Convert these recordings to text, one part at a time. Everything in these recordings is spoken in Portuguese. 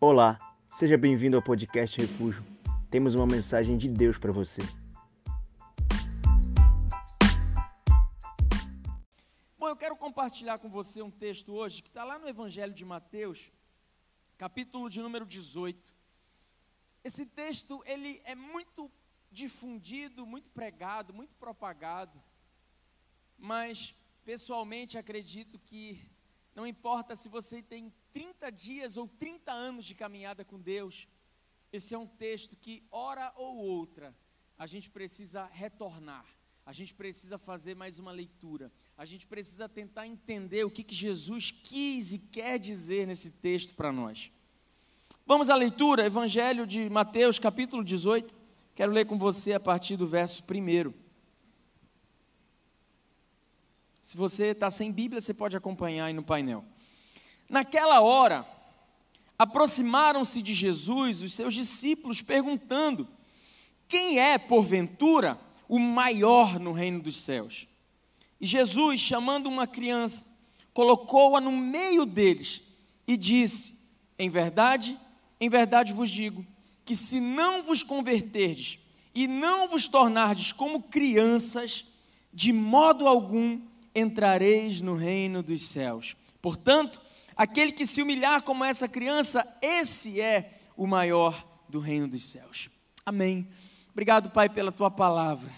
Olá, seja bem-vindo ao podcast Refúgio. Temos uma mensagem de Deus para você. Bom, eu quero compartilhar com você um texto hoje que está lá no Evangelho de Mateus, capítulo de número 18. Esse texto ele é muito difundido, muito pregado, muito propagado, mas pessoalmente acredito que não importa se você tem 30 dias ou 30 anos de caminhada com Deus, esse é um texto que, hora ou outra, a gente precisa retornar, a gente precisa fazer mais uma leitura, a gente precisa tentar entender o que, que Jesus quis e quer dizer nesse texto para nós. Vamos à leitura, Evangelho de Mateus, capítulo 18. Quero ler com você a partir do verso 1. Se você está sem Bíblia, você pode acompanhar aí no painel. Naquela hora, aproximaram-se de Jesus os seus discípulos, perguntando: Quem é, porventura, o maior no reino dos céus? E Jesus, chamando uma criança, colocou-a no meio deles e disse: Em verdade, em verdade vos digo, que se não vos converterdes e não vos tornardes como crianças, de modo algum entrareis no reino dos céus. Portanto, aquele que se humilhar como essa criança, esse é o maior do reino dos céus. Amém. Obrigado, Pai, pela tua palavra.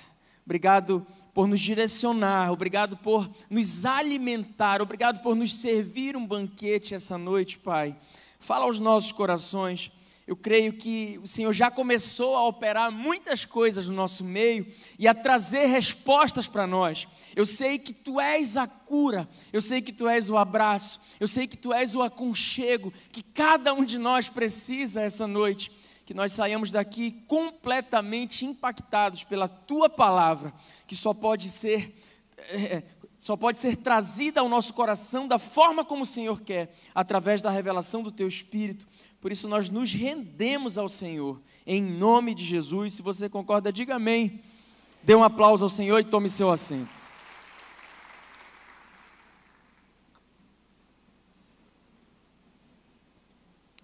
Obrigado por nos direcionar, obrigado por nos alimentar, obrigado por nos servir um banquete essa noite, Pai. Fala aos nossos corações eu creio que o Senhor já começou a operar muitas coisas no nosso meio e a trazer respostas para nós. Eu sei que tu és a cura, eu sei que tu és o abraço, eu sei que tu és o aconchego que cada um de nós precisa essa noite. Que nós saiamos daqui completamente impactados pela tua palavra, que só pode ser. É, só pode ser trazida ao nosso coração da forma como o Senhor quer, através da revelação do Teu Espírito. Por isso nós nos rendemos ao Senhor, em nome de Jesus. Se você concorda, diga amém. Dê um aplauso ao Senhor e tome seu assento.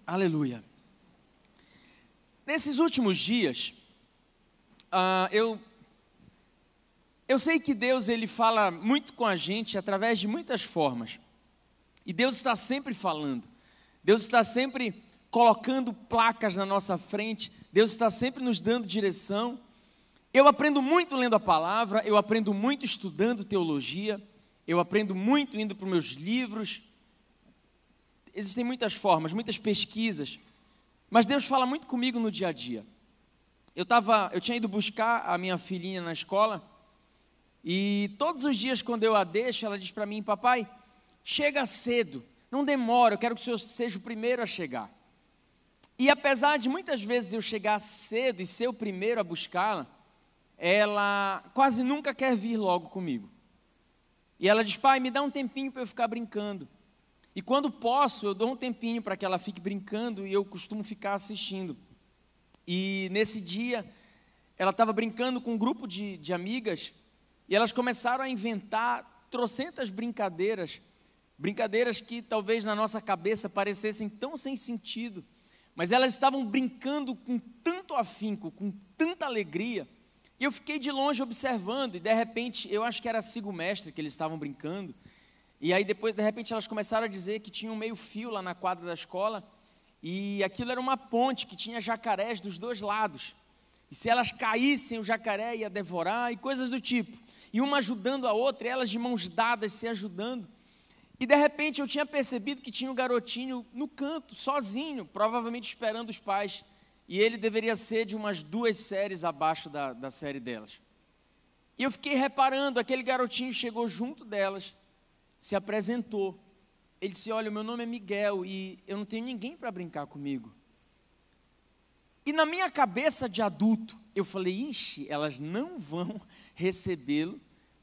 Aleluia. Nesses últimos dias, uh, eu eu sei que Deus ele fala muito com a gente através de muitas formas. E Deus está sempre falando. Deus está sempre colocando placas na nossa frente, Deus está sempre nos dando direção. Eu aprendo muito lendo a palavra, eu aprendo muito estudando teologia, eu aprendo muito indo para os meus livros. Existem muitas formas, muitas pesquisas, mas Deus fala muito comigo no dia a dia. Eu, tava, eu tinha ido buscar a minha filhinha na escola, e todos os dias, quando eu a deixo, ela diz para mim: Papai, chega cedo, não demora, eu quero que o senhor seja o primeiro a chegar. E apesar de muitas vezes eu chegar cedo e ser o primeiro a buscá-la, ela quase nunca quer vir logo comigo. E ela diz: Pai, me dá um tempinho para eu ficar brincando. E quando posso, eu dou um tempinho para que ela fique brincando e eu costumo ficar assistindo. E nesse dia, ela estava brincando com um grupo de, de amigas e elas começaram a inventar trocentas brincadeiras, brincadeiras que talvez na nossa cabeça parecessem tão sem sentido mas elas estavam brincando com tanto afinco, com tanta alegria. E eu fiquei de longe observando, e de repente, eu acho que era sigo mestre que eles estavam brincando. E aí depois, de repente, elas começaram a dizer que tinha um meio fio lá na quadra da escola, e aquilo era uma ponte que tinha jacarés dos dois lados. E se elas caíssem, o jacaré ia devorar e coisas do tipo. E uma ajudando a outra, elas de mãos dadas se ajudando. E de repente eu tinha percebido que tinha um garotinho no canto, sozinho, provavelmente esperando os pais. E ele deveria ser de umas duas séries abaixo da, da série delas. E eu fiquei reparando, aquele garotinho chegou junto delas, se apresentou. Ele disse: Olha, meu nome é Miguel e eu não tenho ninguém para brincar comigo. E na minha cabeça de adulto, eu falei: Ixi, elas não vão recebê-lo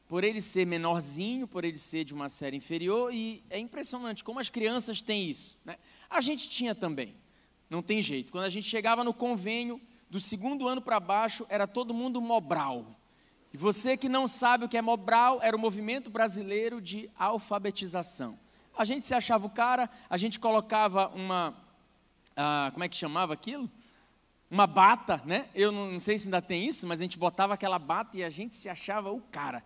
por ele ser menorzinho, por ele ser de uma série inferior, e é impressionante como as crianças têm isso. Né? A gente tinha também, não tem jeito. Quando a gente chegava no convênio, do segundo ano para baixo, era todo mundo Mobral. E você que não sabe o que é Mobral, era o movimento brasileiro de alfabetização. A gente se achava o cara, a gente colocava uma, ah, como é que chamava aquilo? Uma bata, né? Eu não, não sei se ainda tem isso, mas a gente botava aquela bata e a gente se achava o cara.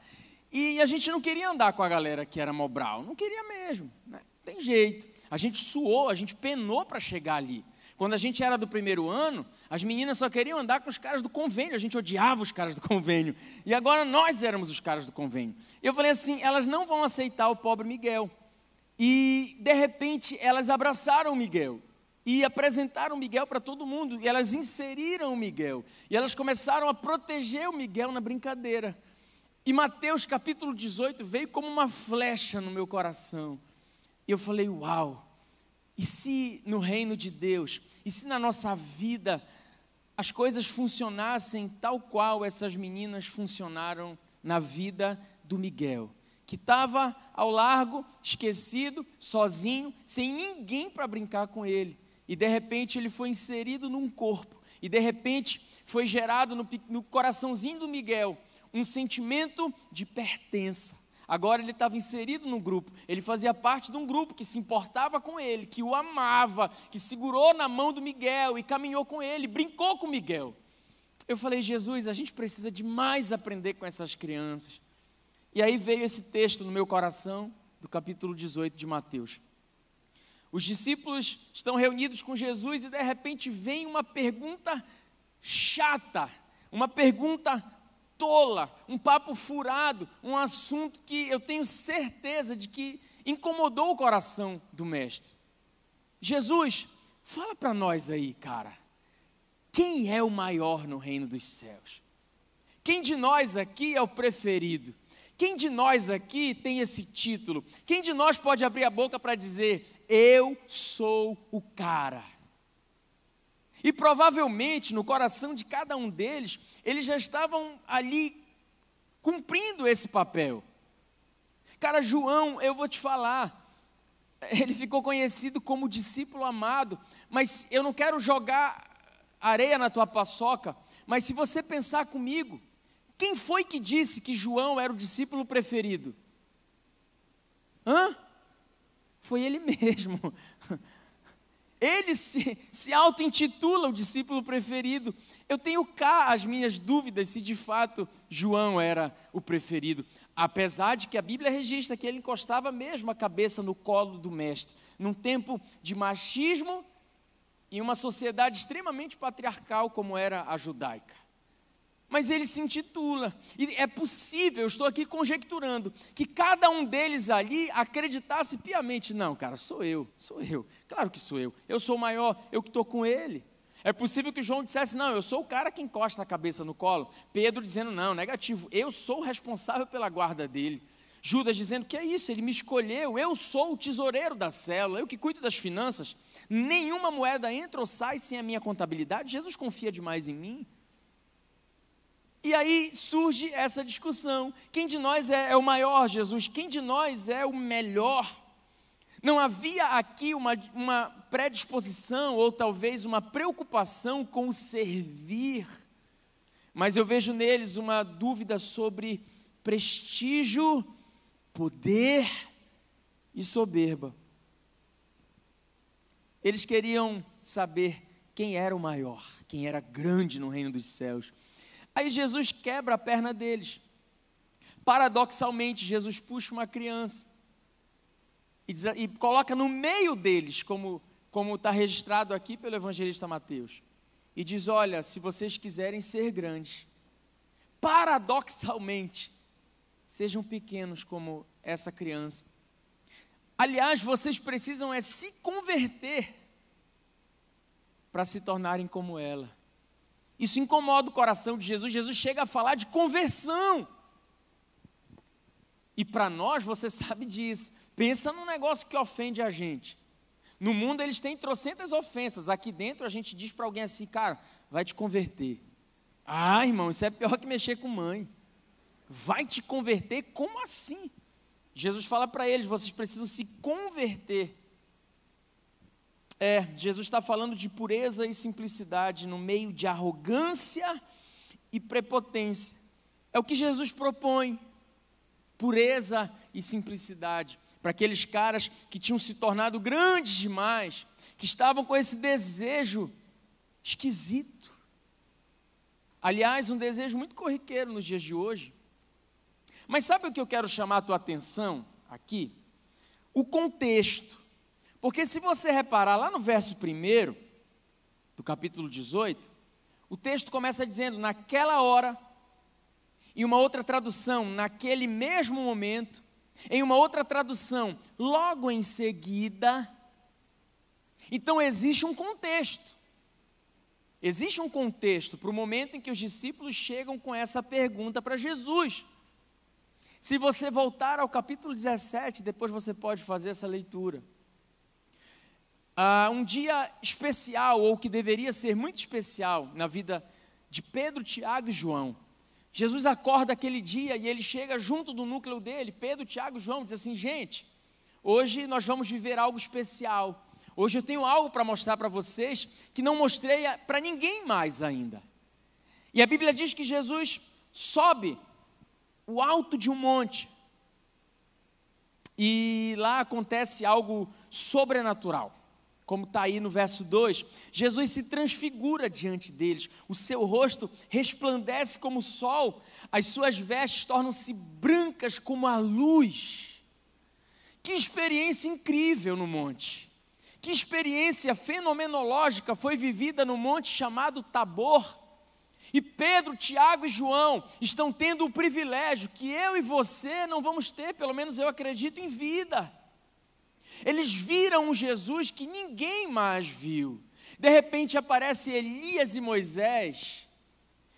E a gente não queria andar com a galera que era Mobral, não queria mesmo, né? tem jeito. A gente suou, a gente penou para chegar ali. Quando a gente era do primeiro ano, as meninas só queriam andar com os caras do convênio, a gente odiava os caras do convênio. E agora nós éramos os caras do convênio. E eu falei assim: elas não vão aceitar o pobre Miguel. E de repente elas abraçaram o Miguel e apresentaram o Miguel para todo mundo, e elas inseriram o Miguel, e elas começaram a proteger o Miguel na brincadeira. E Mateus capítulo 18 veio como uma flecha no meu coração. E eu falei: Uau! E se no reino de Deus, e se na nossa vida, as coisas funcionassem tal qual essas meninas funcionaram na vida do Miguel? que estava ao largo, esquecido, sozinho, sem ninguém para brincar com ele e de repente ele foi inserido num corpo, e de repente foi gerado no, no coraçãozinho do Miguel um sentimento de pertença. Agora ele estava inserido no grupo, ele fazia parte de um grupo que se importava com ele, que o amava, que segurou na mão do Miguel e caminhou com ele, brincou com Miguel. Eu falei, Jesus, a gente precisa de mais aprender com essas crianças. E aí veio esse texto no meu coração, do capítulo 18 de Mateus. Os discípulos estão reunidos com Jesus e de repente vem uma pergunta chata, uma pergunta tola, um papo furado, um assunto que eu tenho certeza de que incomodou o coração do mestre. Jesus, fala para nós aí, cara. Quem é o maior no reino dos céus? Quem de nós aqui é o preferido? Quem de nós aqui tem esse título? Quem de nós pode abrir a boca para dizer: eu sou o cara. E provavelmente no coração de cada um deles, eles já estavam ali cumprindo esse papel. Cara, João, eu vou te falar, ele ficou conhecido como discípulo amado, mas eu não quero jogar areia na tua paçoca, mas se você pensar comigo, quem foi que disse que João era o discípulo preferido? Hã? Foi ele mesmo. Ele se, se auto-intitula o discípulo preferido. Eu tenho cá as minhas dúvidas se de fato João era o preferido. Apesar de que a Bíblia registra que ele encostava mesmo a cabeça no colo do mestre, num tempo de machismo e uma sociedade extremamente patriarcal como era a judaica mas ele se intitula. E é possível, eu estou aqui conjecturando, que cada um deles ali acreditasse piamente: não, cara, sou eu, sou eu, claro que sou eu, eu sou o maior, eu que estou com ele. É possível que João dissesse: não, eu sou o cara que encosta a cabeça no colo. Pedro dizendo: não, negativo, eu sou o responsável pela guarda dele. Judas dizendo: que é isso, ele me escolheu, eu sou o tesoureiro da célula, eu que cuido das finanças. Nenhuma moeda entra ou sai sem a minha contabilidade. Jesus confia demais em mim. E aí surge essa discussão: quem de nós é, é, o maior, Jesus? Quem de nós é o melhor? Não havia aqui uma, uma predisposição ou talvez uma preocupação com o servir, mas eu vejo neles uma dúvida sobre prestígio, poder e soberba. Eles queriam saber quem era o maior, quem era grande no reino dos céus. Aí Jesus quebra a perna deles. Paradoxalmente, Jesus puxa uma criança e, diz, e coloca no meio deles, como está registrado aqui pelo evangelista Mateus, e diz: Olha, se vocês quiserem ser grandes, paradoxalmente, sejam pequenos como essa criança. Aliás, vocês precisam é se converter para se tornarem como ela. Isso incomoda o coração de Jesus. Jesus chega a falar de conversão. E para nós, você sabe disso. Pensa num negócio que ofende a gente. No mundo eles têm trocentas ofensas. Aqui dentro a gente diz para alguém assim, cara, vai te converter. Ah, irmão, isso é pior que mexer com mãe. Vai te converter? Como assim? Jesus fala para eles: vocês precisam se converter. É, Jesus está falando de pureza e simplicidade no meio de arrogância e prepotência. É o que Jesus propõe: pureza e simplicidade. Para aqueles caras que tinham se tornado grandes demais, que estavam com esse desejo esquisito. Aliás, um desejo muito corriqueiro nos dias de hoje. Mas sabe o que eu quero chamar a tua atenção aqui? O contexto. Porque se você reparar lá no verso 1 do capítulo 18, o texto começa dizendo: naquela hora, em uma outra tradução, naquele mesmo momento, em uma outra tradução, logo em seguida. Então existe um contexto. Existe um contexto para o momento em que os discípulos chegam com essa pergunta para Jesus. Se você voltar ao capítulo 17, depois você pode fazer essa leitura. Ah, um dia especial, ou que deveria ser muito especial na vida de Pedro, Tiago e João. Jesus acorda aquele dia e ele chega junto do núcleo dele, Pedro, Tiago e João, diz assim: gente, hoje nós vamos viver algo especial. Hoje eu tenho algo para mostrar para vocês que não mostrei para ninguém mais ainda. E a Bíblia diz que Jesus sobe o alto de um monte. E lá acontece algo sobrenatural. Como está aí no verso 2, Jesus se transfigura diante deles, o seu rosto resplandece como o sol, as suas vestes tornam-se brancas como a luz. Que experiência incrível no monte! Que experiência fenomenológica foi vivida no monte chamado Tabor. E Pedro, Tiago e João estão tendo o privilégio que eu e você não vamos ter, pelo menos eu acredito, em vida. Eles viram um Jesus que ninguém mais viu. De repente aparece Elias e Moisés,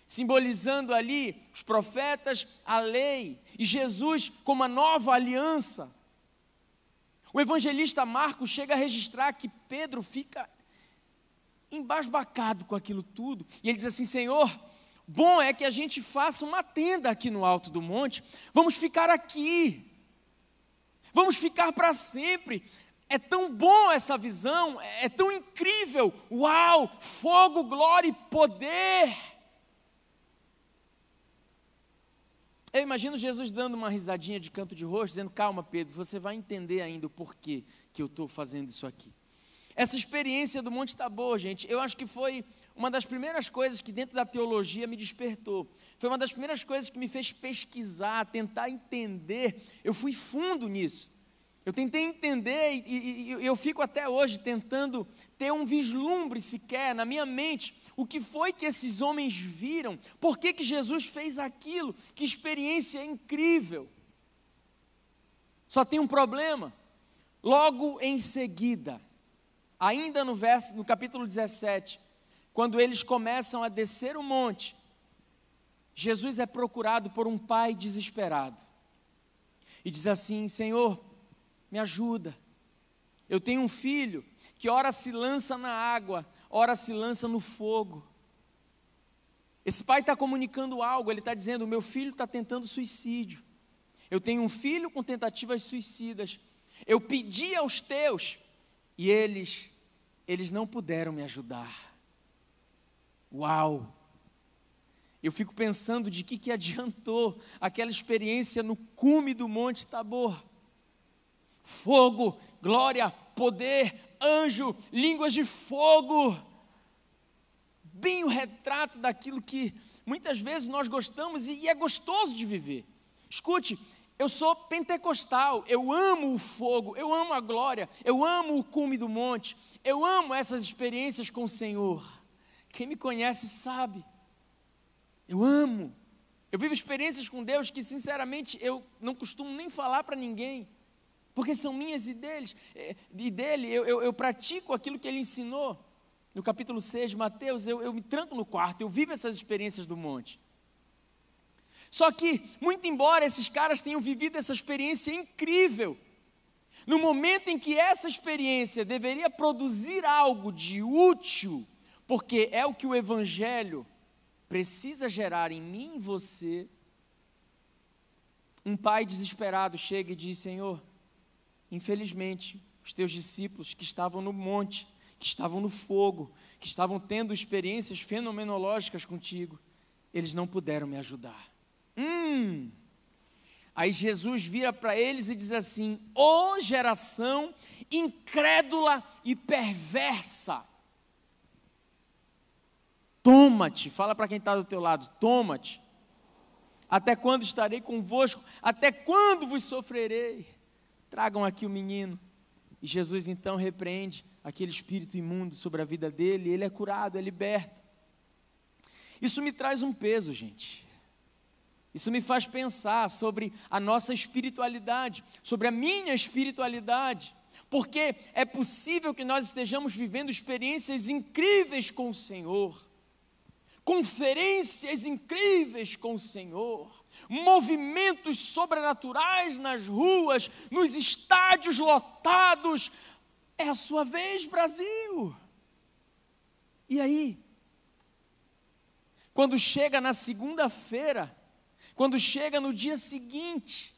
simbolizando ali os profetas, a lei, e Jesus como a nova aliança. O evangelista Marcos chega a registrar que Pedro fica embasbacado com aquilo tudo, e ele diz assim: Senhor, bom é que a gente faça uma tenda aqui no alto do monte, vamos ficar aqui, vamos ficar para sempre. É tão bom essa visão, é tão incrível. Uau! Fogo, glória e poder. Eu imagino Jesus dando uma risadinha de canto de rosto, dizendo: Calma, Pedro, você vai entender ainda o porquê que eu estou fazendo isso aqui. Essa experiência do Monte Tabor, gente, eu acho que foi uma das primeiras coisas que dentro da teologia me despertou. Foi uma das primeiras coisas que me fez pesquisar, tentar entender. Eu fui fundo nisso. Eu tentei entender e, e, e eu fico até hoje tentando ter um vislumbre sequer na minha mente o que foi que esses homens viram, por que, que Jesus fez aquilo, que experiência incrível. Só tem um problema. Logo em seguida, ainda no verso, no capítulo 17, quando eles começam a descer o monte, Jesus é procurado por um pai desesperado. E diz assim: Senhor, me ajuda. Eu tenho um filho que ora se lança na água, ora se lança no fogo. Esse pai está comunicando algo, ele está dizendo: meu filho está tentando suicídio. Eu tenho um filho com tentativas suicidas. Eu pedi aos teus e eles, eles não puderam me ajudar. Uau! Eu fico pensando de que, que adiantou aquela experiência no cume do Monte Tabor. Fogo, glória, poder, anjo, línguas de fogo. Bem o retrato daquilo que muitas vezes nós gostamos e, é gostoso de viver. Escute, eu sou pentecostal, eu amo o fogo, eu amo a glória, eu amo o cume do monte, eu amo essas experiências com o Senhor. Quem me conhece sabe, eu amo. Eu vivo experiências com Deus que, sinceramente, eu não costumo nem falar para ninguém porque são minhas e deles, é, e dele, eu, eu, eu, pratico aquilo que ele ensinou. No capítulo 6 de Mateus, eu, eu me tranco no quarto, eu vivo essas experiências do monte. Só que, muito embora esses caras tenham vivido essa experiência incrível, no momento em que essa experiência deveria produzir algo de útil, porque é o que o Evangelho precisa gerar em mim e você, um pai desesperado chega e diz: Senhor, Infelizmente, os teus discípulos que estavam no monte, que estavam no fogo, que estavam tendo experiências fenomenológicas contigo, eles não puderam me ajudar. Hum. Aí Jesus vira para eles e diz assim: Ô oh, geração incrédula e perversa. Toma-te, fala para quem está do teu lado, toma-te. Até quando estarei convosco? Até quando vos sofrerei? Tragam aqui o menino. E Jesus então repreende aquele espírito imundo sobre a vida dele, ele é curado, é liberto. Isso me traz um peso, gente. Isso me faz pensar sobre a nossa espiritualidade, sobre a minha espiritualidade, porque é possível que nós estejamos vivendo experiências incríveis com o Senhor, conferências incríveis com o Senhor, movimentos sobrenaturais nas ruas, nos estádios lotados. É a sua vez, Brasil. E aí? Quando chega na segunda-feira, quando chega no dia seguinte,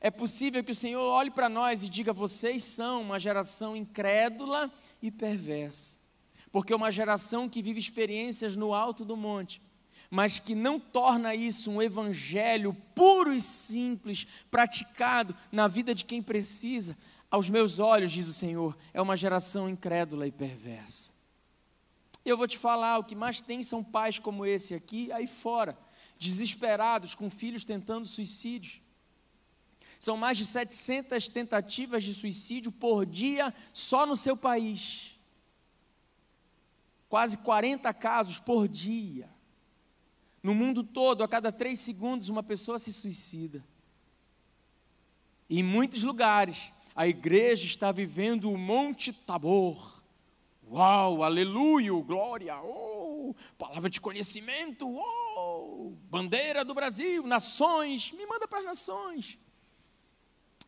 é possível que o Senhor olhe para nós e diga: vocês são uma geração incrédula e perversa. Porque uma geração que vive experiências no alto do monte, mas que não torna isso um evangelho puro e simples, praticado na vida de quem precisa, aos meus olhos, diz o Senhor, é uma geração incrédula e perversa. Eu vou te falar, o que mais tem são pais como esse aqui, aí fora, desesperados, com filhos tentando suicídio. São mais de 700 tentativas de suicídio por dia só no seu país. Quase 40 casos por dia. No mundo todo, a cada três segundos, uma pessoa se suicida. E em muitos lugares, a igreja está vivendo o Monte Tabor. Uau, aleluia, glória, oh, palavra de conhecimento, oh, bandeira do Brasil, nações, me manda para as nações.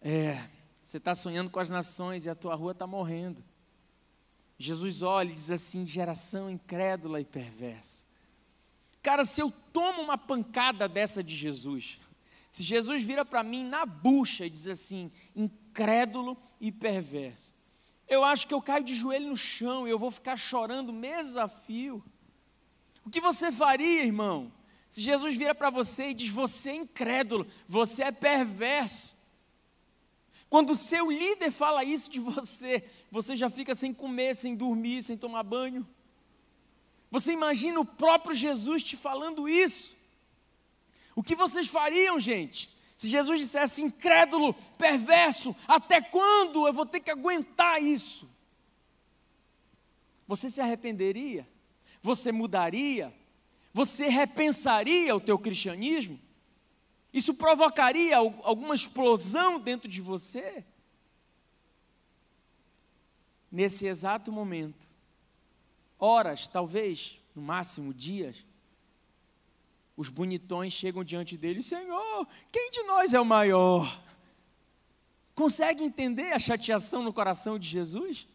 É, você está sonhando com as nações e a tua rua está morrendo. Jesus olha e diz assim: geração incrédula e perversa. Cara, se eu tomo uma pancada dessa de Jesus, se Jesus vira para mim na bucha e diz assim, incrédulo e perverso, eu acho que eu caio de joelho no chão e eu vou ficar chorando mês a fio. O que você faria, irmão? Se Jesus vira para você e diz: Você é incrédulo, você é perverso. Quando o seu líder fala isso de você, você já fica sem comer, sem dormir, sem tomar banho. Você imagina o próprio Jesus te falando isso? O que vocês fariam, gente? Se Jesus dissesse incrédulo, perverso, até quando eu vou ter que aguentar isso? Você se arrependeria? Você mudaria? Você repensaria o teu cristianismo? Isso provocaria alguma explosão dentro de você? Nesse exato momento, horas, talvez, no máximo dias, os bonitões chegam diante dele: Senhor, quem de nós é o maior? Consegue entender a chateação no coração de Jesus?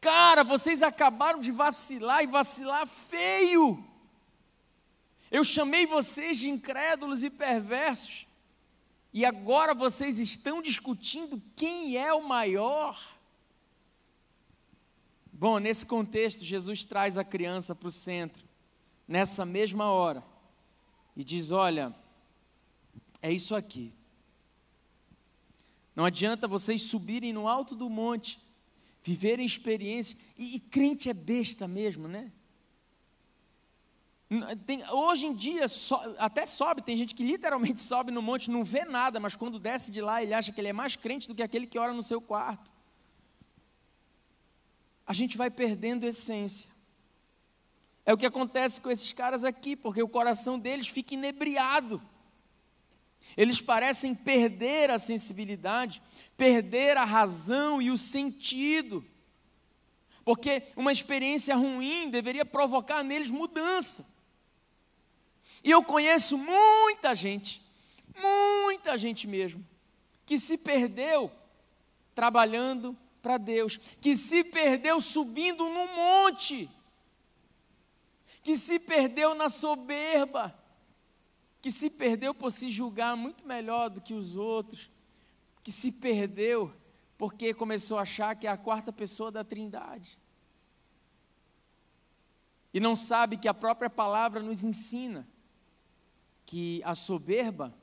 Cara, vocês acabaram de vacilar e vacilar feio. Eu chamei vocês de incrédulos e perversos, e agora vocês estão discutindo quem é o maior. Bom, nesse contexto, Jesus traz a criança para o centro, nessa mesma hora, e diz: Olha, é isso aqui. Não adianta vocês subirem no alto do monte, viverem experiências, e, e crente é besta mesmo, né? Tem, hoje em dia, so, até sobe, tem gente que literalmente sobe no monte, não vê nada, mas quando desce de lá, ele acha que ele é mais crente do que aquele que ora no seu quarto. A gente vai perdendo essência. É o que acontece com esses caras aqui, porque o coração deles fica inebriado. Eles parecem perder a sensibilidade, perder a razão e o sentido. Porque uma experiência ruim deveria provocar neles mudança. E eu conheço muita gente, muita gente mesmo, que se perdeu trabalhando para Deus, que se perdeu subindo num monte, que se perdeu na soberba, que se perdeu por se julgar muito melhor do que os outros, que se perdeu porque começou a achar que é a quarta pessoa da Trindade. E não sabe que a própria palavra nos ensina que a soberba,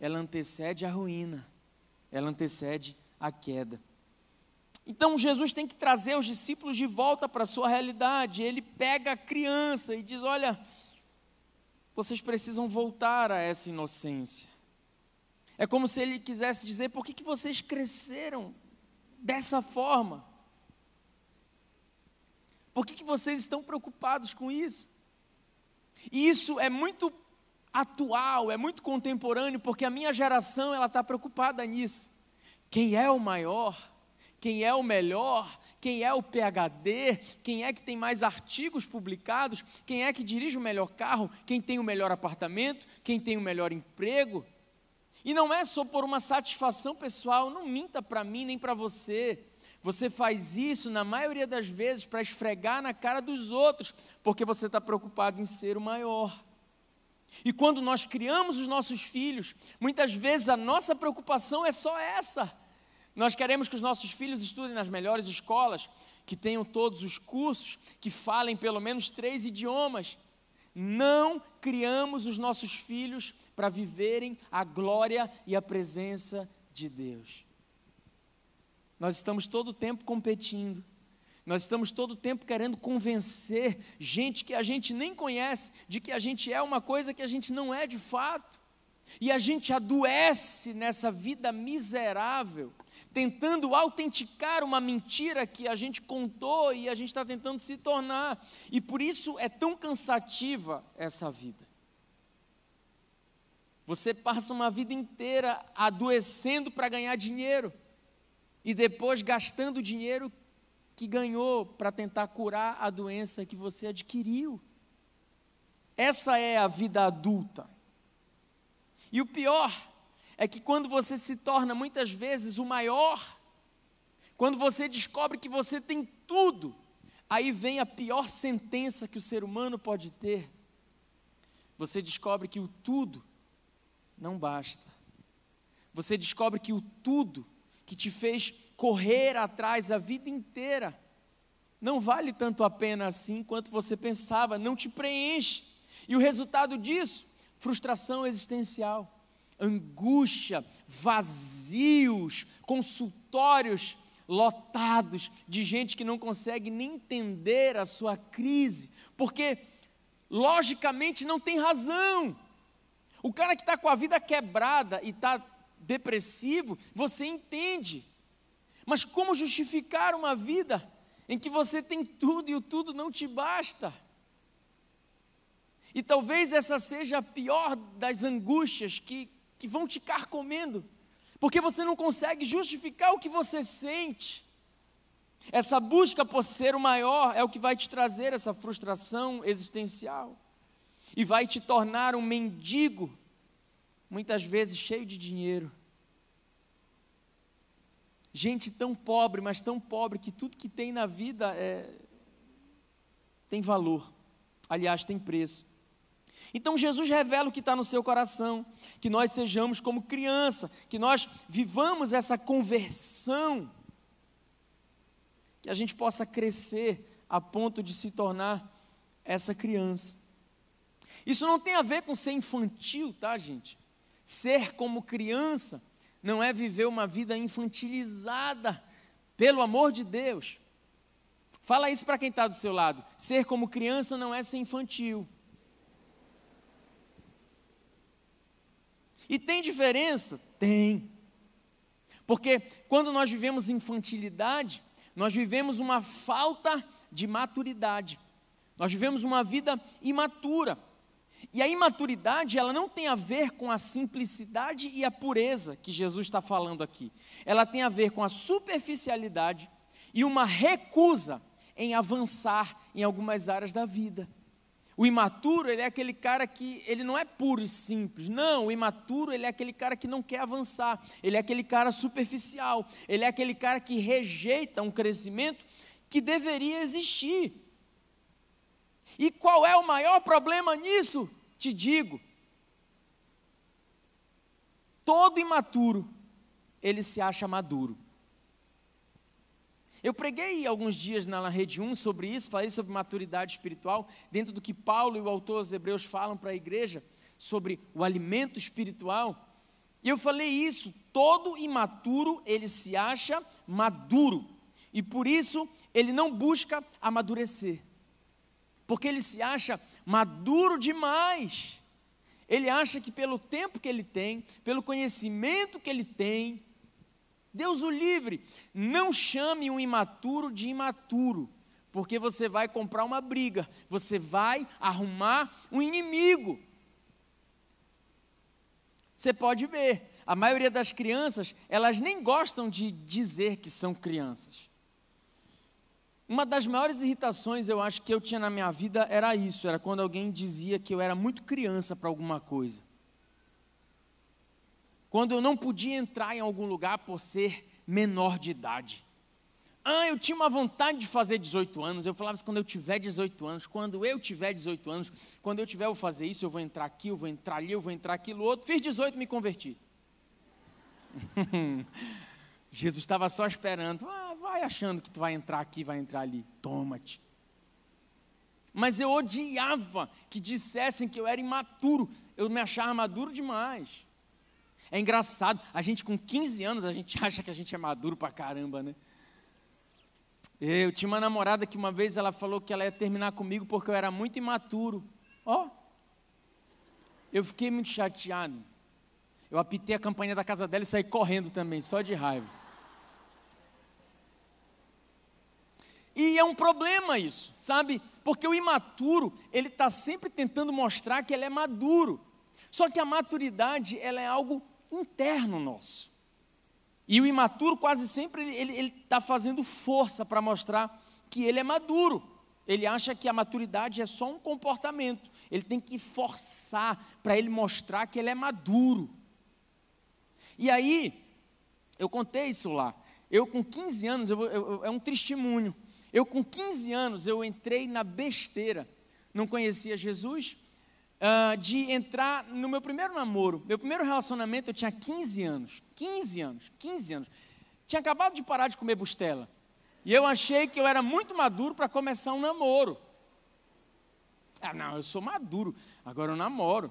ela antecede a ruína, ela antecede a queda. Então Jesus tem que trazer os discípulos de volta para a sua realidade. Ele pega a criança e diz: Olha, vocês precisam voltar a essa inocência. É como se ele quisesse dizer: por que, que vocês cresceram dessa forma? Por que, que vocês estão preocupados com isso? E isso é muito atual, é muito contemporâneo, porque a minha geração ela está preocupada nisso. Quem é o maior? Quem é o melhor? Quem é o PhD? Quem é que tem mais artigos publicados? Quem é que dirige o melhor carro? Quem tem o melhor apartamento? Quem tem o melhor emprego? E não é só por uma satisfação pessoal, não minta para mim nem para você. Você faz isso, na maioria das vezes, para esfregar na cara dos outros, porque você está preocupado em ser o maior. E quando nós criamos os nossos filhos, muitas vezes a nossa preocupação é só essa. Nós queremos que os nossos filhos estudem nas melhores escolas, que tenham todos os cursos, que falem pelo menos três idiomas. Não criamos os nossos filhos para viverem a glória e a presença de Deus. Nós estamos todo o tempo competindo. Nós estamos todo o tempo querendo convencer gente que a gente nem conhece de que a gente é uma coisa que a gente não é de fato. E a gente adoece nessa vida miserável, tentando autenticar uma mentira que a gente contou e a gente está tentando se tornar. E por isso é tão cansativa essa vida. Você passa uma vida inteira adoecendo para ganhar dinheiro e depois gastando o dinheiro que ganhou para tentar curar a doença que você adquiriu. Essa é a vida adulta. E o pior é que quando você se torna muitas vezes o maior, quando você descobre que você tem tudo, aí vem a pior sentença que o ser humano pode ter. Você descobre que o tudo não basta. Você descobre que o tudo que te fez correr atrás a vida inteira, não vale tanto a pena assim quanto você pensava, não te preenche. E o resultado disso, frustração existencial, angústia, vazios, consultórios lotados de gente que não consegue nem entender a sua crise, porque logicamente não tem razão. O cara que está com a vida quebrada e está depressivo, você entende. Mas como justificar uma vida em que você tem tudo e o tudo não te basta? E talvez essa seja a pior das angústias que, que vão te carcomendo, porque você não consegue justificar o que você sente. Essa busca por ser o maior é o que vai te trazer essa frustração existencial e vai te tornar um mendigo, muitas vezes cheio de dinheiro, gente tão pobre, mas tão pobre que tudo que tem na vida é, tem valor. Aliás, tem preço. Então Jesus revela o que está no seu coração, que nós sejamos como criança, que nós vivamos essa conversão, que a gente possa crescer a ponto de se tornar essa criança. Isso não tem a ver com ser infantil, tá, gente? Ser como criança não é viver uma vida infantilizada, pelo amor de Deus. Fala isso para quem está do seu lado. Ser como criança não é ser infantil. E tem diferença? Tem. Porque quando nós vivemos infantilidade, nós vivemos uma falta de maturidade. Nós vivemos uma vida imatura. E a imaturidade, ela não tem a ver com a simplicidade e a pureza que Jesus está falando aqui. Ela tem a ver com a superficialidade e uma recusa em avançar em algumas áreas da vida. O imaturo, ele é aquele cara que, ele não é puro e simples. Não, o imaturo, ele é aquele cara que não quer avançar. Ele é aquele cara superficial. Ele é aquele cara que rejeita um crescimento que deveria existir. E qual é o maior problema nisso? Te digo. Todo imaturo, ele se acha maduro. Eu preguei alguns dias na Rede 1 sobre isso, falei sobre maturidade espiritual, dentro do que Paulo e o autor aos Hebreus falam para a igreja, sobre o alimento espiritual. E eu falei isso, todo imaturo ele se acha maduro. E por isso ele não busca amadurecer. Porque ele se acha maduro demais. Ele acha que pelo tempo que ele tem, pelo conhecimento que ele tem, Deus o livre, não chame um imaturo de imaturo, porque você vai comprar uma briga, você vai arrumar um inimigo. Você pode ver, a maioria das crianças, elas nem gostam de dizer que são crianças. Uma das maiores irritações eu acho que eu tinha na minha vida era isso, era quando alguém dizia que eu era muito criança para alguma coisa. Quando eu não podia entrar em algum lugar por ser menor de idade. Ah, eu tinha uma vontade de fazer 18 anos. Eu falava assim, quando eu tiver 18 anos, quando eu tiver 18 anos, quando eu tiver, eu vou fazer isso, eu vou entrar aqui, eu vou entrar ali, eu vou entrar aquilo outro. Fiz 18 e me converti. Jesus estava só esperando. Ah, vai achando que tu vai entrar aqui, vai entrar ali. Toma-te. Mas eu odiava que dissessem que eu era imaturo. Eu me achava maduro demais. É engraçado, a gente com 15 anos, a gente acha que a gente é maduro pra caramba, né? Eu tinha uma namorada que uma vez ela falou que ela ia terminar comigo porque eu era muito imaturo. Ó, oh, eu fiquei muito chateado. Eu apitei a campanha da casa dela e saí correndo também, só de raiva. E é um problema isso, sabe? Porque o imaturo, ele está sempre tentando mostrar que ele é maduro. Só que a maturidade, ela é algo interno nosso. E o imaturo quase sempre ele está fazendo força para mostrar que ele é maduro. Ele acha que a maturidade é só um comportamento. Ele tem que forçar para ele mostrar que ele é maduro. E aí, eu contei isso lá. Eu com 15 anos, eu, eu, é um testemunho. Eu, com 15 anos, eu entrei na besteira, não conhecia Jesus, uh, de entrar no meu primeiro namoro. Meu primeiro relacionamento, eu tinha 15 anos. 15 anos, 15 anos. Tinha acabado de parar de comer bustela. E eu achei que eu era muito maduro para começar um namoro. Ah, não, eu sou maduro, agora eu namoro.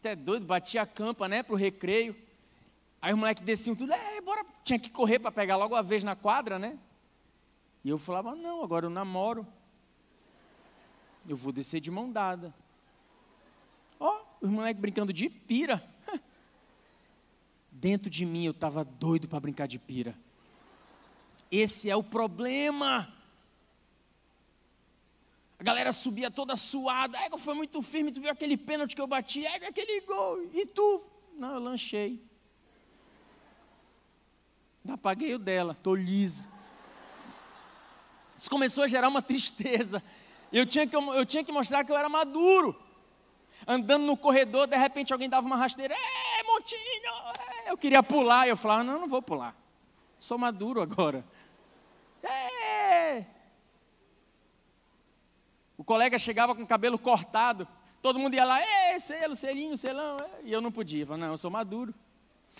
Até doido, bati a campa, né, para o recreio. Aí os moleques desciam tudo, é, bora. Tinha que correr para pegar logo a vez na quadra, né? E eu falava, não, agora eu namoro. Eu vou descer de mão dada. Ó, os moleques brincando de pira. Dentro de mim eu estava doido para brincar de pira. Esse é o problema. A galera subia toda suada. Ego foi muito firme. Tu viu aquele pênalti que eu bati? Ego aquele gol. E tu? Não, eu lanchei. Apaguei o dela. Tô liso. Isso começou a gerar uma tristeza. Eu tinha, que, eu tinha que mostrar que eu era maduro. Andando no corredor, de repente alguém dava uma rasteira. É, Montinho! É. Eu queria pular. Eu falava, não, não vou pular. Sou maduro agora. É. O colega chegava com o cabelo cortado. Todo mundo ia lá, é, selo, selinho, selão. É. E eu não podia. Eu falava, não, eu sou maduro.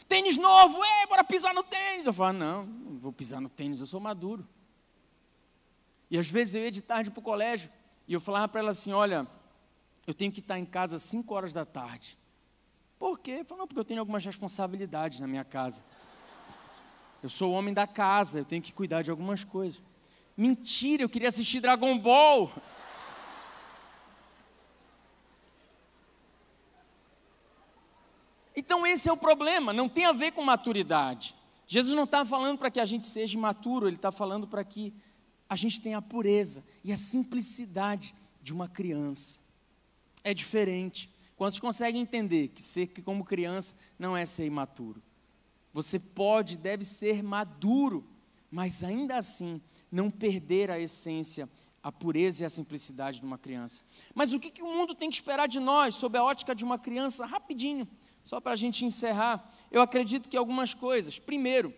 Tênis novo, é, bora pisar no tênis. Eu falava, não, não vou pisar no tênis, eu sou maduro. E às vezes eu ia de tarde para o colégio e eu falava para ela assim: olha, eu tenho que estar em casa às 5 horas da tarde. Por quê? Não, porque eu tenho algumas responsabilidades na minha casa. Eu sou o homem da casa, eu tenho que cuidar de algumas coisas. Mentira, eu queria assistir Dragon Ball. Então esse é o problema, não tem a ver com maturidade. Jesus não está falando para que a gente seja imaturo, ele está falando para que a gente tem a pureza e a simplicidade de uma criança. É diferente. Quantos conseguem entender que ser como criança não é ser imaturo? Você pode, deve ser maduro, mas ainda assim não perder a essência, a pureza e a simplicidade de uma criança. Mas o que, que o mundo tem que esperar de nós, sob a ótica de uma criança? Rapidinho, só para a gente encerrar. Eu acredito que algumas coisas. Primeiro,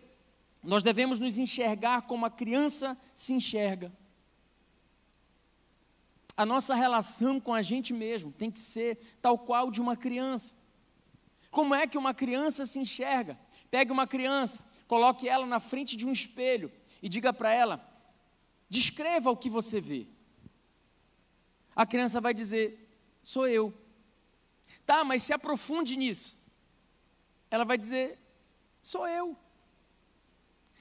nós devemos nos enxergar como a criança se enxerga. A nossa relação com a gente mesmo tem que ser tal qual de uma criança. Como é que uma criança se enxerga? Pegue uma criança, coloque ela na frente de um espelho e diga para ela: descreva o que você vê. A criança vai dizer: sou eu. Tá, mas se aprofunde nisso. Ela vai dizer: sou eu.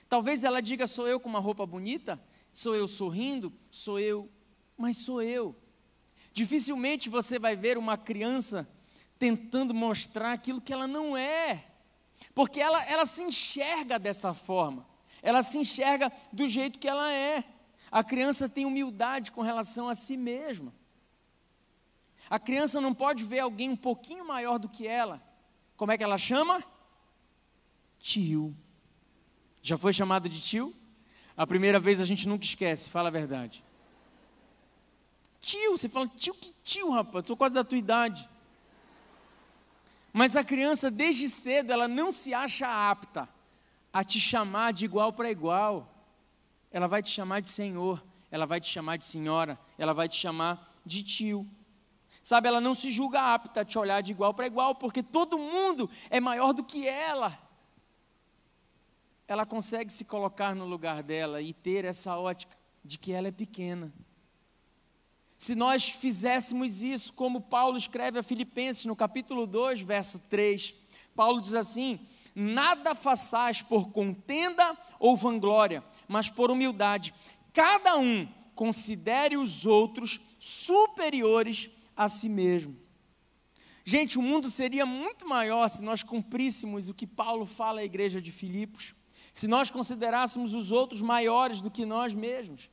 Talvez ela diga: sou eu com uma roupa bonita, sou eu sorrindo, sou eu, mas sou eu. Dificilmente você vai ver uma criança tentando mostrar aquilo que ela não é, porque ela, ela se enxerga dessa forma, ela se enxerga do jeito que ela é. A criança tem humildade com relação a si mesma. A criança não pode ver alguém um pouquinho maior do que ela. Como é que ela chama? Tio. Já foi chamado de tio? A primeira vez a gente nunca esquece, fala a verdade. Tio, você fala, tio, que tio, rapaz, sou quase da tua idade. Mas a criança, desde cedo, ela não se acha apta a te chamar de igual para igual. Ela vai te chamar de senhor, ela vai te chamar de senhora, ela vai te chamar de tio. Sabe, ela não se julga apta a te olhar de igual para igual, porque todo mundo é maior do que ela. Ela consegue se colocar no lugar dela e ter essa ótica de que ela é pequena. Se nós fizéssemos isso, como Paulo escreve a Filipenses no capítulo 2, verso 3, Paulo diz assim: Nada façais por contenda ou vanglória, mas por humildade. Cada um considere os outros superiores a si mesmo. Gente, o mundo seria muito maior se nós cumpríssemos o que Paulo fala à igreja de Filipos, se nós considerássemos os outros maiores do que nós mesmos.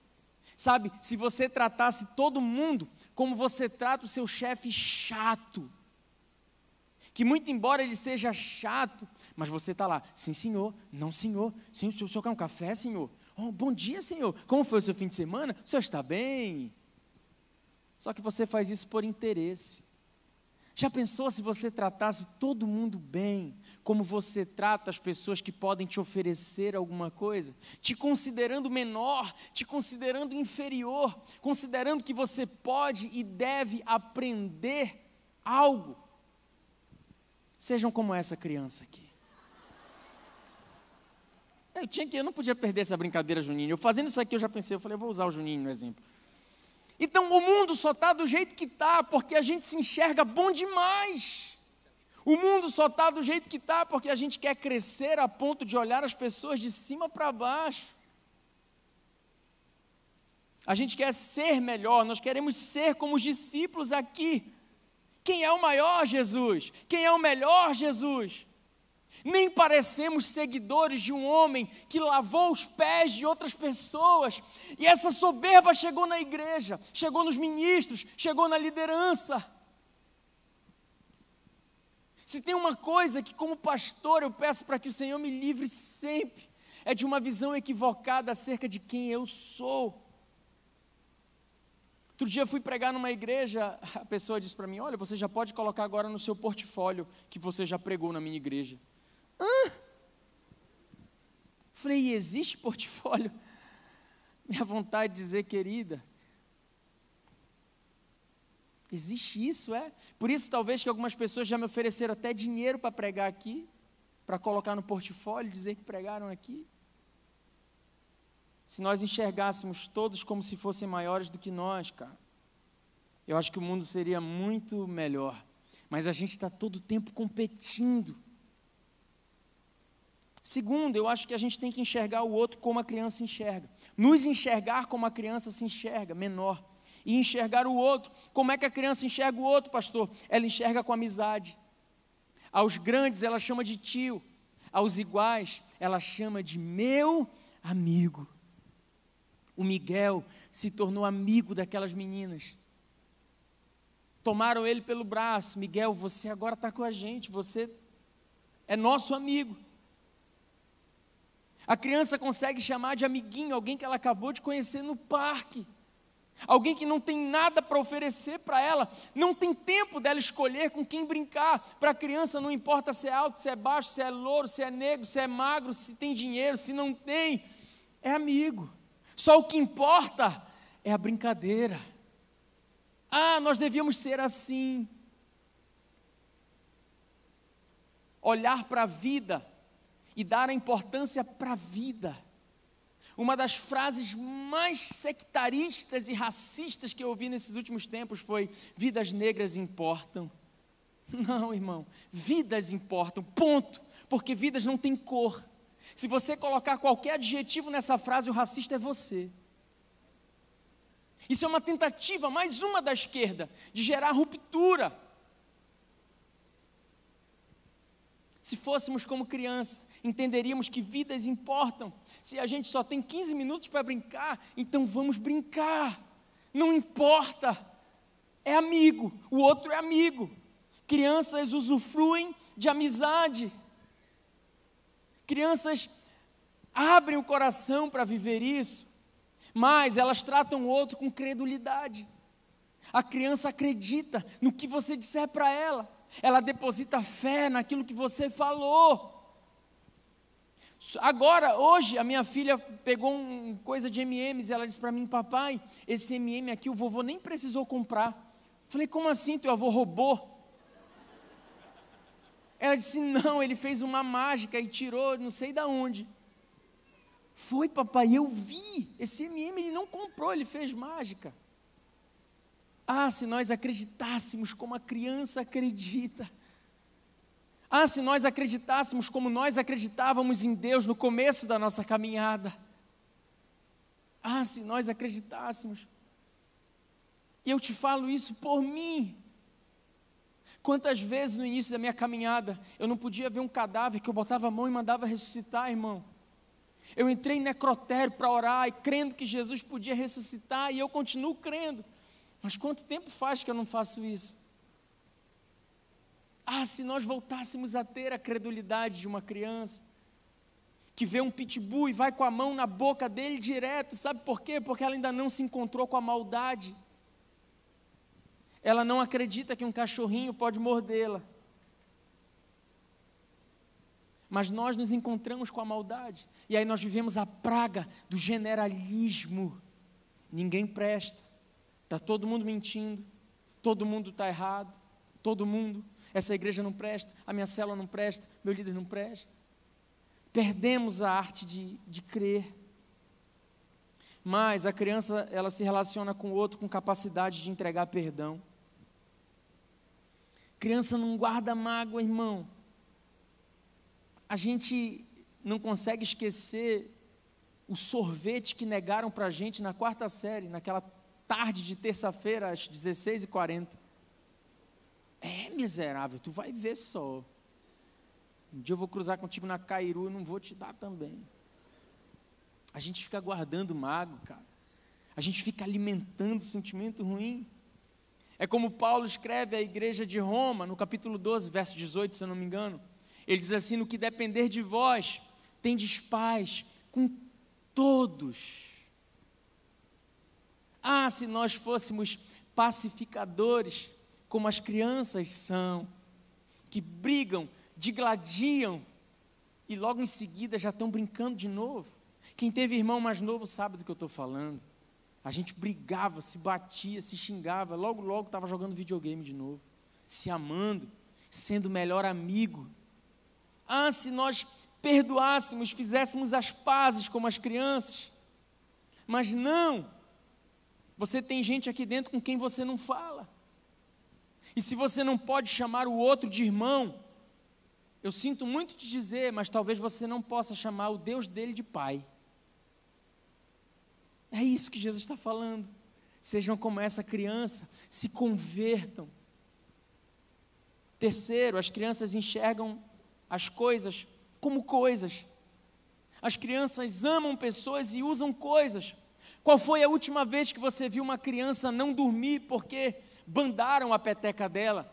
Sabe, se você tratasse todo mundo como você trata o seu chefe chato, que muito embora ele seja chato, mas você está lá, sim senhor, não senhor, sim, o senhor, o senhor quer um café, senhor? Oh, bom dia, senhor, como foi o seu fim de semana? O senhor está bem? Só que você faz isso por interesse. Já pensou se você tratasse todo mundo bem, como você trata as pessoas que podem te oferecer alguma coisa? Te considerando menor, te considerando inferior, considerando que você pode e deve aprender algo. Sejam como essa criança aqui. Eu tinha que, eu não podia perder essa brincadeira, Juninho. Eu fazendo isso aqui, eu já pensei, eu falei, eu vou usar o Juninho no exemplo. Então o mundo só está do jeito que está, porque a gente se enxerga bom demais. O mundo só está do jeito que está, porque a gente quer crescer a ponto de olhar as pessoas de cima para baixo. A gente quer ser melhor, nós queremos ser como os discípulos aqui. Quem é o maior Jesus? Quem é o melhor Jesus? nem parecemos seguidores de um homem que lavou os pés de outras pessoas. E essa soberba chegou na igreja, chegou nos ministros, chegou na liderança. Se tem uma coisa que, como pastor, eu peço para que o Senhor me livre sempre, é de uma visão equivocada acerca de quem eu sou. Outro dia fui pregar numa igreja, a pessoa disse para mim: Olha, você já pode colocar agora no seu portfólio que você já pregou na minha igreja. Hã? Falei, existe portfólio? Minha vontade de dizer, querida, existe isso, é? Por isso, talvez que algumas pessoas já me ofereceram até dinheiro para pregar aqui, para colocar no portfólio, dizer que pregaram aqui. Se nós enxergássemos todos como se fossem maiores do que nós, cara, eu acho que o mundo seria muito melhor. Mas a gente está todo o tempo competindo. Segundo, eu acho que a gente tem que enxergar o outro como a criança enxerga. Nos enxergar como a criança se enxerga, menor. E enxergar o outro. Como é que a criança enxerga o outro, pastor? Ela enxerga com amizade. Aos grandes ela chama de tio. Aos iguais ela chama de meu amigo. O Miguel se tornou amigo daquelas meninas. Tomaram ele pelo braço. Miguel, você agora está com a gente. Você é nosso amigo. A criança consegue chamar de amiguinho alguém que ela acabou de conhecer no parque. Alguém que não tem nada para oferecer para ela, não tem tempo dela escolher com quem brincar. Para a criança não importa se é alto, se é baixo, se é louro, se é negro, se é magro, se tem dinheiro, se não tem. É amigo. Só o que importa é a brincadeira. Ah, nós devíamos ser assim. Olhar para a vida e dar a importância para a vida. Uma das frases mais sectaristas e racistas que eu ouvi nesses últimos tempos foi: vidas negras importam. Não, irmão, vidas importam, ponto. Porque vidas não têm cor, Se você colocar qualquer adjetivo nessa frase, o racista é você. Isso é uma tentativa, mais uma da esquerda, de gerar ruptura. Se fôssemos como criança, entenderíamos que vidas importam. Se a gente só tem 15 minutos para brincar, então vamos brincar. Não importa. É amigo, o outro é amigo. Crianças usufruem de amizade. Crianças abrem o coração para viver isso, mas elas tratam o outro com credulidade. A criança acredita no que você disser para ela, ela deposita fé naquilo que você falou. Agora, hoje, a minha filha pegou uma coisa de MMs, ela disse para mim, papai, esse MM aqui o vovô nem precisou comprar. Falei, como assim, teu avô roubou? Ela disse: Não, ele fez uma mágica e tirou não sei da onde. Foi, papai, eu vi. Esse MM ele não comprou, ele fez mágica. Ah, se nós acreditássemos como a criança acredita. Ah, se nós acreditássemos como nós acreditávamos em Deus no começo da nossa caminhada. Ah, se nós acreditássemos. E eu te falo isso por mim. Quantas vezes no início da minha caminhada eu não podia ver um cadáver que eu botava a mão e mandava ressuscitar, irmão? Eu entrei em necrotério para orar e crendo que Jesus podia ressuscitar e eu continuo crendo. Mas quanto tempo faz que eu não faço isso? Ah, se nós voltássemos a ter a credulidade de uma criança que vê um pitbull e vai com a mão na boca dele direto, sabe por quê? Porque ela ainda não se encontrou com a maldade ela não acredita que um cachorrinho pode mordê-la. Mas nós nos encontramos com a maldade, e aí nós vivemos a praga do generalismo. Ninguém presta, está todo mundo mentindo, todo mundo está errado, todo mundo, essa igreja não presta, a minha célula não presta, meu líder não presta. Perdemos a arte de, de crer. Mas a criança, ela se relaciona com o outro com capacidade de entregar perdão. Criança não guarda mágoa, irmão. A gente não consegue esquecer o sorvete que negaram para a gente na quarta série, naquela tarde de terça-feira, às 16h40. É miserável, tu vai ver só. Um dia eu vou cruzar contigo na Cairu e não vou te dar também. A gente fica guardando mago, cara. A gente fica alimentando sentimento ruim. É como Paulo escreve à igreja de Roma, no capítulo 12, verso 18, se eu não me engano. Ele diz assim: No que depender de vós, tendes paz com todos. Ah, se nós fôssemos pacificadores, como as crianças são, que brigam, digladiam e logo em seguida já estão brincando de novo. Quem teve irmão mais novo sabe do que eu estou falando. A gente brigava, se batia, se xingava, logo, logo estava jogando videogame de novo, se amando, sendo o melhor amigo. Ah, se nós perdoássemos, fizéssemos as pazes como as crianças. Mas não, você tem gente aqui dentro com quem você não fala. E se você não pode chamar o outro de irmão, eu sinto muito te dizer, mas talvez você não possa chamar o Deus dele de pai. É isso que Jesus está falando. Sejam como essa criança, se convertam. Terceiro, as crianças enxergam as coisas como coisas. As crianças amam pessoas e usam coisas. Qual foi a última vez que você viu uma criança não dormir porque bandaram a peteca dela?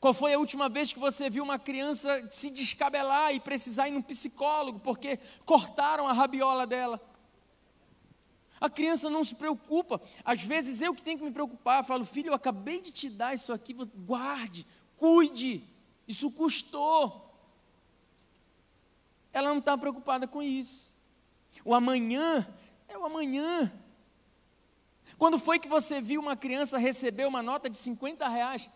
Qual foi a última vez que você viu uma criança se descabelar e precisar ir num psicólogo porque cortaram a rabiola dela? A criança não se preocupa. Às vezes eu que tenho que me preocupar. Eu falo, filho, eu acabei de te dar isso aqui, guarde, cuide. Isso custou. Ela não está preocupada com isso. O amanhã é o amanhã. Quando foi que você viu uma criança receber uma nota de 50 reais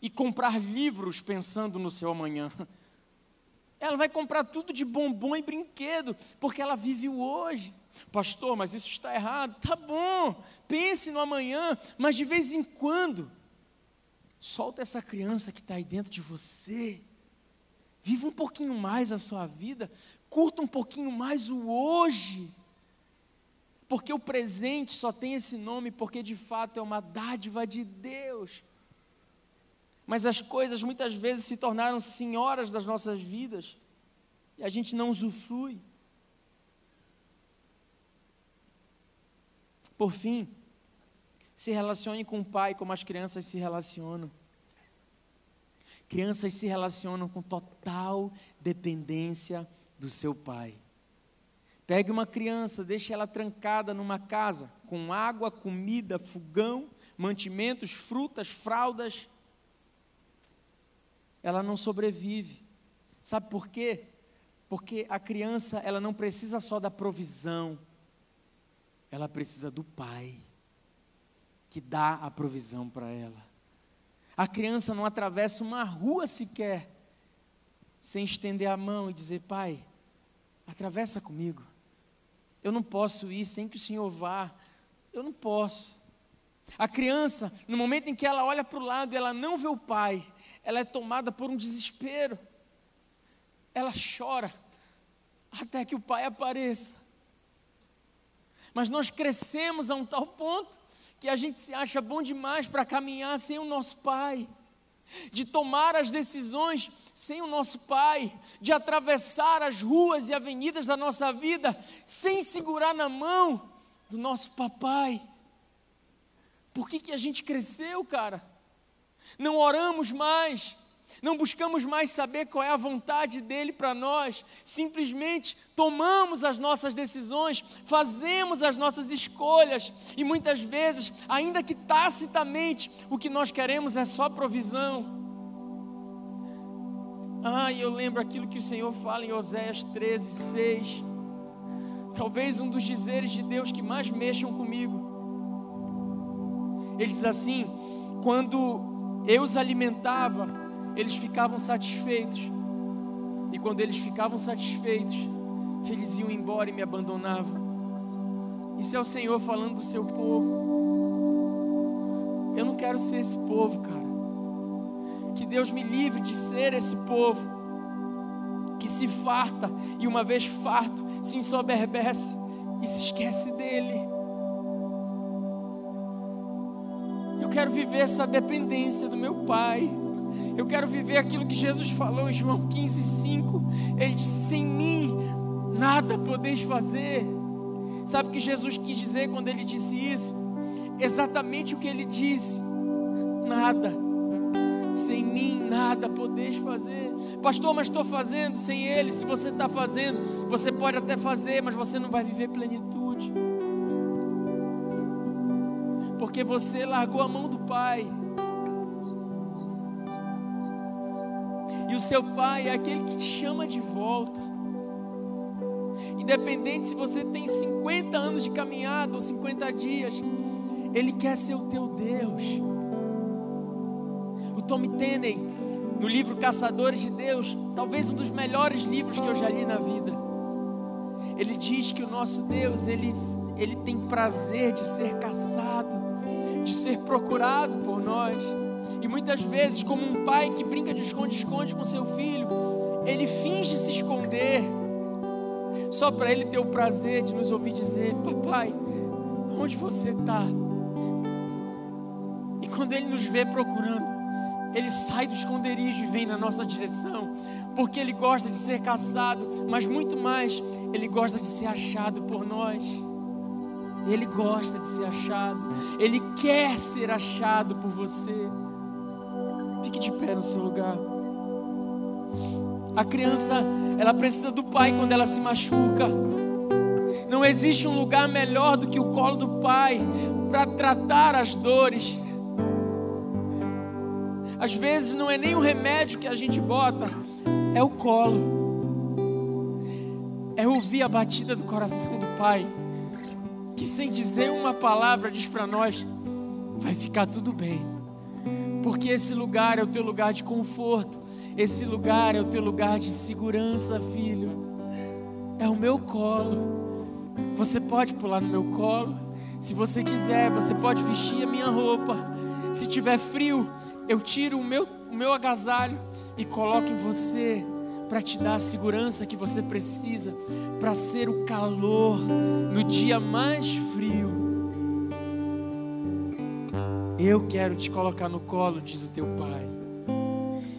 e comprar livros pensando no seu amanhã? Ela vai comprar tudo de bombom e brinquedo, porque ela vive o hoje. Pastor, mas isso está errado. Tá bom, pense no amanhã, mas de vez em quando, solta essa criança que está aí dentro de você Viva um pouquinho mais a sua vida, curta um pouquinho mais o hoje. Porque o presente só tem esse nome porque de fato é uma dádiva de Deus. Mas as coisas muitas vezes se tornaram senhoras das nossas vidas e a gente não usufrui. Por fim, se relacione com o pai como as crianças se relacionam. Crianças se relacionam com total dependência do seu pai. Pegue uma criança, deixe ela trancada numa casa com água, comida, fogão, mantimentos, frutas, fraldas. Ela não sobrevive. Sabe por quê? Porque a criança, ela não precisa só da provisão. Ela precisa do pai que dá a provisão para ela. A criança não atravessa uma rua sequer sem estender a mão e dizer: Pai, atravessa comigo. Eu não posso ir sem que o Senhor vá. Eu não posso. A criança, no momento em que ela olha para o lado e ela não vê o pai, ela é tomada por um desespero. Ela chora até que o pai apareça. Mas nós crescemos a um tal ponto que a gente se acha bom demais para caminhar sem o nosso Pai, de tomar as decisões sem o nosso Pai, de atravessar as ruas e avenidas da nossa vida sem segurar na mão do nosso papai. Por que, que a gente cresceu, cara? Não oramos mais, não buscamos mais saber qual é a vontade dele para nós, simplesmente tomamos as nossas decisões, fazemos as nossas escolhas e muitas vezes, ainda que tacitamente, o que nós queremos é só provisão. Ah, eu lembro aquilo que o Senhor fala em Oséias 13, 6. Talvez um dos dizeres de Deus que mais mexam comigo. Ele diz assim: quando eu os alimentava, eles ficavam satisfeitos. E quando eles ficavam satisfeitos, eles iam embora e me abandonavam. Isso é o Senhor falando do seu povo. Eu não quero ser esse povo, cara. Que Deus me livre de ser esse povo que se farta e uma vez farto se ensoberbece e se esquece dele. Eu quero viver essa dependência do meu Pai. Eu quero viver aquilo que Jesus falou em João 15, 5. Ele disse: Sem mim, nada podeis fazer. Sabe o que Jesus quis dizer quando ele disse isso? Exatamente o que ele disse: Nada. Sem mim nada podeis fazer, pastor. Mas estou fazendo sem Ele. Se você está fazendo, você pode até fazer, mas você não vai viver plenitude, porque você largou a mão do Pai. E o seu pai é aquele que te chama de volta. Independente se você tem 50 anos de caminhada ou 50 dias, ele quer ser o teu Deus. Tommy Tenney, no livro Caçadores de Deus, talvez um dos melhores livros que eu já li na vida. Ele diz que o nosso Deus, ele, ele tem prazer de ser caçado, de ser procurado por nós. E muitas vezes, como um pai que brinca de esconde-esconde com seu filho, ele finge se esconder, só para ele ter o prazer de nos ouvir dizer: Papai, onde você está? E quando ele nos vê procurando, ele sai do esconderijo e vem na nossa direção, porque ele gosta de ser caçado, mas muito mais, ele gosta de ser achado por nós. Ele gosta de ser achado, ele quer ser achado por você. Fique de pé no seu lugar. A criança, ela precisa do pai quando ela se machuca. Não existe um lugar melhor do que o colo do pai para tratar as dores. Às vezes não é nem o remédio que a gente bota, é o colo. É ouvir a batida do coração do pai, que sem dizer uma palavra diz para nós: vai ficar tudo bem porque esse lugar é o teu lugar de conforto, esse lugar é o teu lugar de segurança, filho. É o meu colo. Você pode pular no meu colo, se você quiser, você pode vestir a minha roupa. Se tiver frio, eu tiro o meu, o meu agasalho e coloco em você. para te dar a segurança que você precisa para ser o calor no dia mais frio. Eu quero te colocar no colo, diz o teu pai.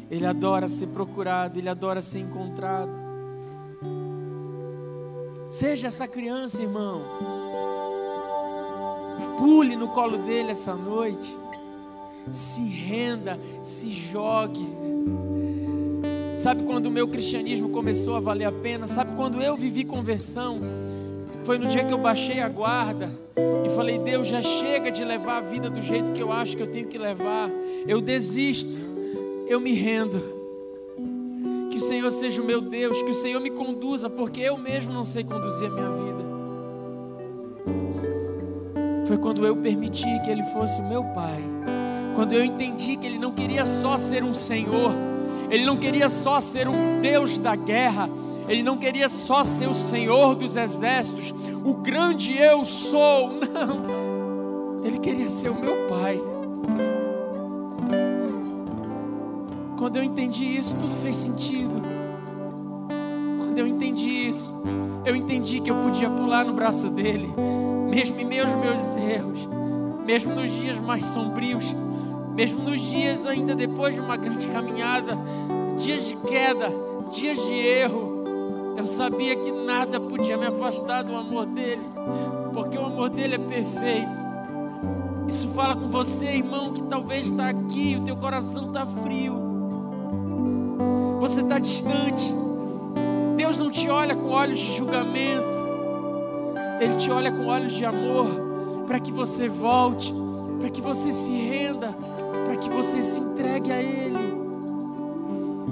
Ele adora ser procurado, ele adora ser encontrado. Seja essa criança, irmão. Pule no colo dele essa noite. Se renda, se jogue. Sabe quando o meu cristianismo começou a valer a pena? Sabe quando eu vivi conversão? Foi no dia que eu baixei a guarda e falei: Deus, já chega de levar a vida do jeito que eu acho que eu tenho que levar. Eu desisto, eu me rendo. Que o Senhor seja o meu Deus, que o Senhor me conduza, porque eu mesmo não sei conduzir a minha vida. Foi quando eu permiti que Ele fosse o meu Pai, quando eu entendi que Ele não queria só ser um Senhor, Ele não queria só ser um Deus da guerra, Ele não queria só ser o Senhor dos exércitos, o grande eu sou, não, Ele queria ser o meu Pai. Quando eu entendi isso, tudo fez sentido. Quando eu entendi isso, eu entendi que eu podia pular no braço dele, mesmo em meus meus erros, mesmo nos dias mais sombrios, mesmo nos dias ainda depois de uma grande caminhada, dias de queda, dias de erro, eu sabia que nada podia me afastar do amor dele, porque o amor dele é perfeito. Isso fala com você, irmão, que talvez está aqui, o teu coração está frio você está distante. Deus não te olha com olhos de julgamento, Ele te olha com olhos de amor, para que você volte, para que você se renda, que você se entregue a Ele,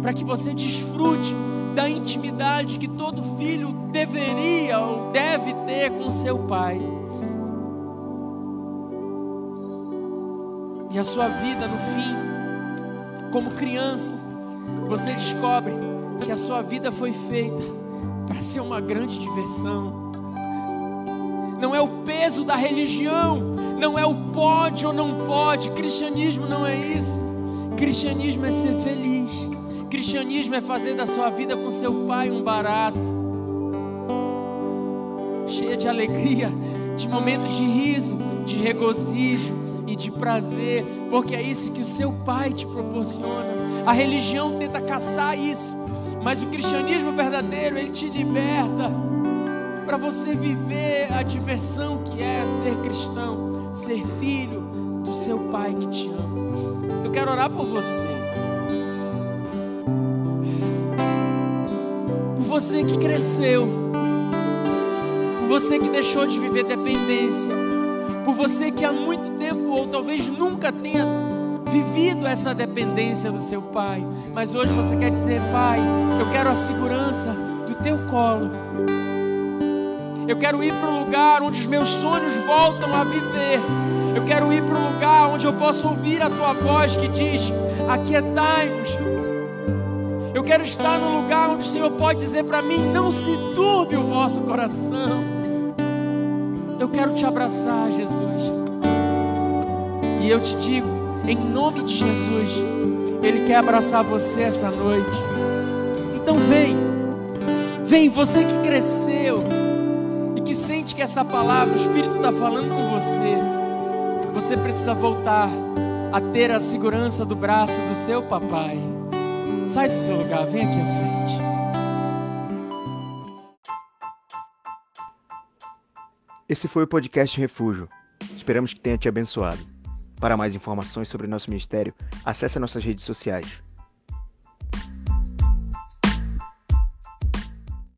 para que você desfrute da intimidade que todo filho deveria ou deve ter com seu pai. E a sua vida no fim, como criança, você descobre que a sua vida foi feita para ser uma grande diversão. Não é o peso da religião, não é o pode ou não pode. Cristianismo não é isso. Cristianismo é ser feliz. Cristianismo é fazer da sua vida com seu pai um barato. Cheia de alegria, de momentos de riso, de regozijo e de prazer, porque é isso que o seu pai te proporciona. A religião tenta caçar isso, mas o cristianismo verdadeiro, ele te liberta para você viver a diversão que é ser cristão, ser filho do seu pai que te ama. Eu quero orar por você. Por você que cresceu, por você que deixou de viver dependência, por você que há muito tempo ou talvez nunca tenha vivido essa dependência do seu pai, mas hoje você quer dizer, pai, eu quero a segurança do teu colo. Eu quero ir para o lugar onde os meus sonhos voltam a viver. Eu quero ir para o lugar onde eu posso ouvir a tua voz que diz: Aquietai-vos. Eu quero estar no lugar onde o Senhor pode dizer para mim: Não se turbe o vosso coração. Eu quero te abraçar, Jesus. E eu te digo: em nome de Jesus. Ele quer abraçar você essa noite. Então vem, vem, você que cresceu que sente que essa palavra, o Espírito está falando com você. Você precisa voltar a ter a segurança do braço do seu papai. Sai do seu lugar, vem aqui à frente. Esse foi o podcast Refúgio. Esperamos que tenha te abençoado. Para mais informações sobre nosso ministério, acesse nossas redes sociais.